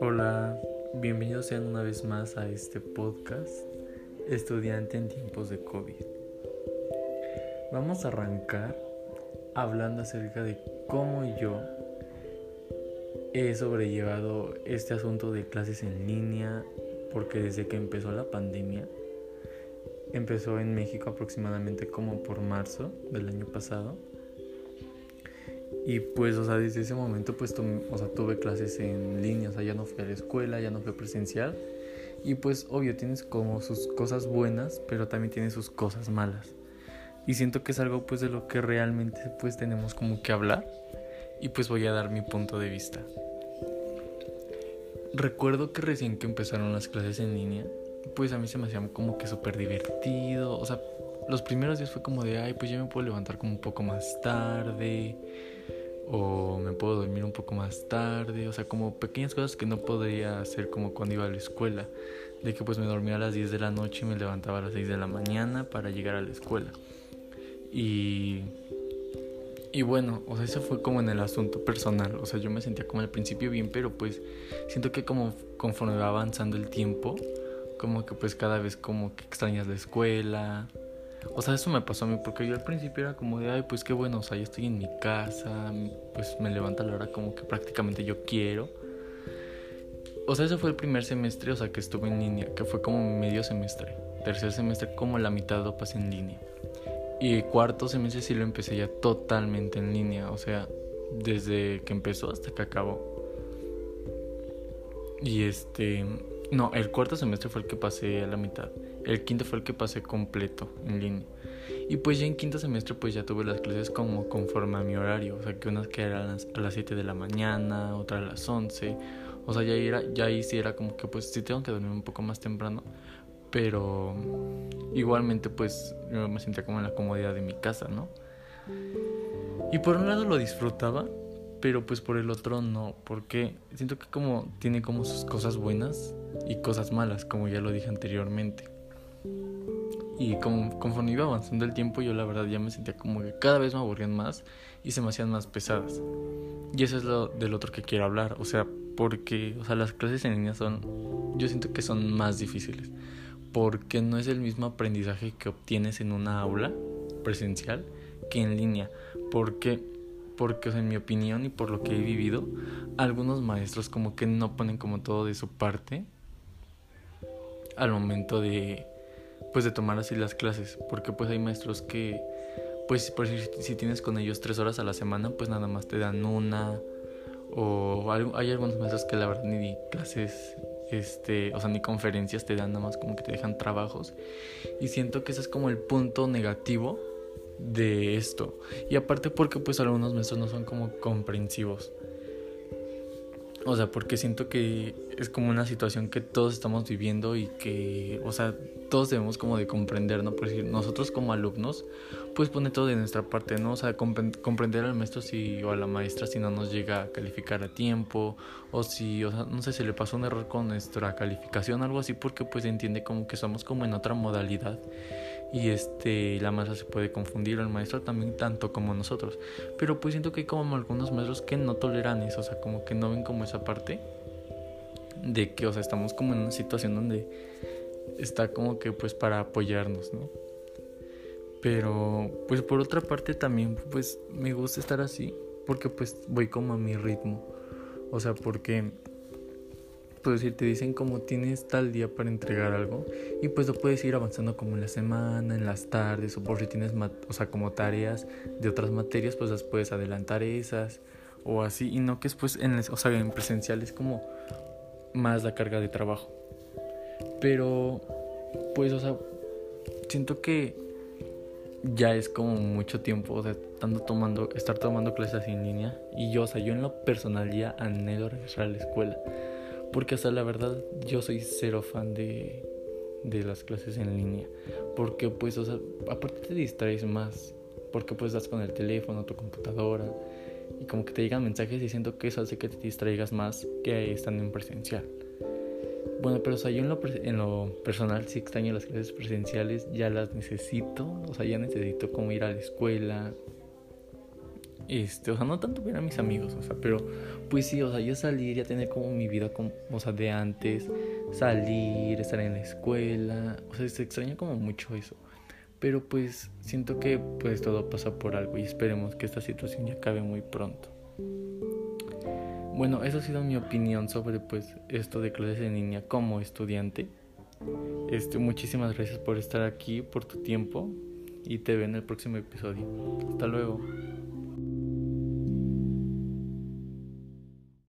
Hola, bienvenidos sean una vez más a este podcast, Estudiante en tiempos de COVID. Vamos a arrancar hablando acerca de cómo yo he sobrellevado este asunto de clases en línea, porque desde que empezó la pandemia, empezó en México aproximadamente como por marzo del año pasado. Y pues, o sea, desde ese momento, pues, o sea, tuve clases en línea, o sea, ya no fui a la escuela, ya no fui presencial. Y pues, obvio, tienes como sus cosas buenas, pero también tiene sus cosas malas. Y siento que es algo, pues, de lo que realmente, pues, tenemos como que hablar. Y pues voy a dar mi punto de vista. Recuerdo que recién que empezaron las clases en línea, pues a mí se me hacía como que súper divertido. O sea, los primeros días fue como de, ay, pues ya me puedo levantar como un poco más tarde. O me puedo dormir un poco más tarde. O sea, como pequeñas cosas que no podría hacer como cuando iba a la escuela. De que pues me dormía a las 10 de la noche y me levantaba a las 6 de la mañana para llegar a la escuela. Y... Y bueno, o sea, eso fue como en el asunto personal. O sea, yo me sentía como al principio bien, pero pues siento que como conforme va avanzando el tiempo, como que pues cada vez como que extrañas la escuela. O sea, eso me pasó a mí porque yo al principio era como de, ay, pues qué bueno, o sea, yo estoy en mi casa, pues me levanta la hora como que prácticamente yo quiero. O sea, ese fue el primer semestre, o sea, que estuve en línea, que fue como medio semestre. Tercer semestre como la mitad lo pasé en línea. Y cuarto semestre sí lo empecé ya totalmente en línea, o sea, desde que empezó hasta que acabó. Y este, no, el cuarto semestre fue el que pasé a la mitad. El quinto fue el que pasé completo en línea. Y pues ya en quinto semestre pues ya tuve las clases como conforme a mi horario. O sea, que unas que eran a las 7 de la mañana, otras a las 11. O sea, ya, era, ya ahí sí era como que pues sí tengo que dormir un poco más temprano. Pero igualmente pues yo me sentía como en la comodidad de mi casa, ¿no? Y por un lado lo disfrutaba, pero pues por el otro no, porque siento que como tiene como sus cosas buenas y cosas malas, como ya lo dije anteriormente. Y como, conforme iba avanzando el tiempo, yo la verdad ya me sentía como que cada vez me aburrían más y se me hacían más pesadas. Y eso es lo del otro que quiero hablar, o sea, porque, o sea, las clases en línea son, yo siento que son más difíciles, porque no es el mismo aprendizaje que obtienes en una aula presencial que en línea, porque porque en mi opinión y por lo que he vivido, algunos maestros como que no ponen como todo de su parte al momento de pues de tomar así las clases, porque pues hay maestros que pues por si, tienes con ellos tres horas a la semana, pues nada más te dan una o hay algunos maestros que la verdad ni clases este, o sea, ni conferencias te dan nada más como que te dejan trabajos y siento que ese es como el punto negativo de esto. Y aparte porque pues algunos maestros no son como comprensivos. O sea, porque siento que es como una situación que todos estamos viviendo y que, o sea, todos debemos como de comprender, ¿no? Por decir, nosotros como alumnos, pues pone todo de nuestra parte, ¿no? O sea, comprender al maestro si, o a la maestra si no nos llega a calificar a tiempo, o si, o sea, no sé, si le pasó un error con nuestra calificación, algo así, porque pues entiende como que somos como en otra modalidad y este la masa se puede confundir el maestro también tanto como nosotros. Pero pues siento que hay como algunos maestros que no toleran eso o sea como que no ven como esa parte de que o sea estamos como en una situación donde está como que pues para apoyarnos no pero pues por otra parte también pues me gusta estar así porque pues voy como a mi ritmo. O sea porque pues decir, te dicen como tienes tal día para entregar algo y pues lo puedes ir avanzando como en la semana, en las tardes o por si tienes, o sea, como tareas de otras materias, pues las puedes adelantar esas o así y no que después en, o sea, en presencial es como más la carga de trabajo. Pero pues, o sea, siento que ya es como mucho tiempo, o sea, estando tomando, estar tomando clases en línea y yo, o sea, yo en lo personal ya anhelo regresar a la escuela. Porque hasta la verdad yo soy cero fan de, de las clases en línea. Porque pues, o sea, aparte te distraes más. Porque pues estás con el teléfono, tu computadora. Y como que te llegan mensajes y siento que eso hace que te distraigas más que estando en presencial. Bueno, pero o sea, yo en lo, en lo personal sí extraño las clases presenciales, ya las necesito, o sea, ya necesito como ir a la escuela, Este, o sea, no tanto ver a mis amigos, o sea, pero pues sí, o sea, yo salir, ya tener como mi vida, como, o sea, de antes, salir, estar en la escuela, o sea, se extraña como mucho eso. Pero pues siento que pues todo pasa por algo y esperemos que esta situación ya acabe muy pronto. Bueno, eso ha sido mi opinión sobre pues esto de clases en línea como estudiante. Este, muchísimas gracias por estar aquí, por tu tiempo y te veo en el próximo episodio. Hasta luego.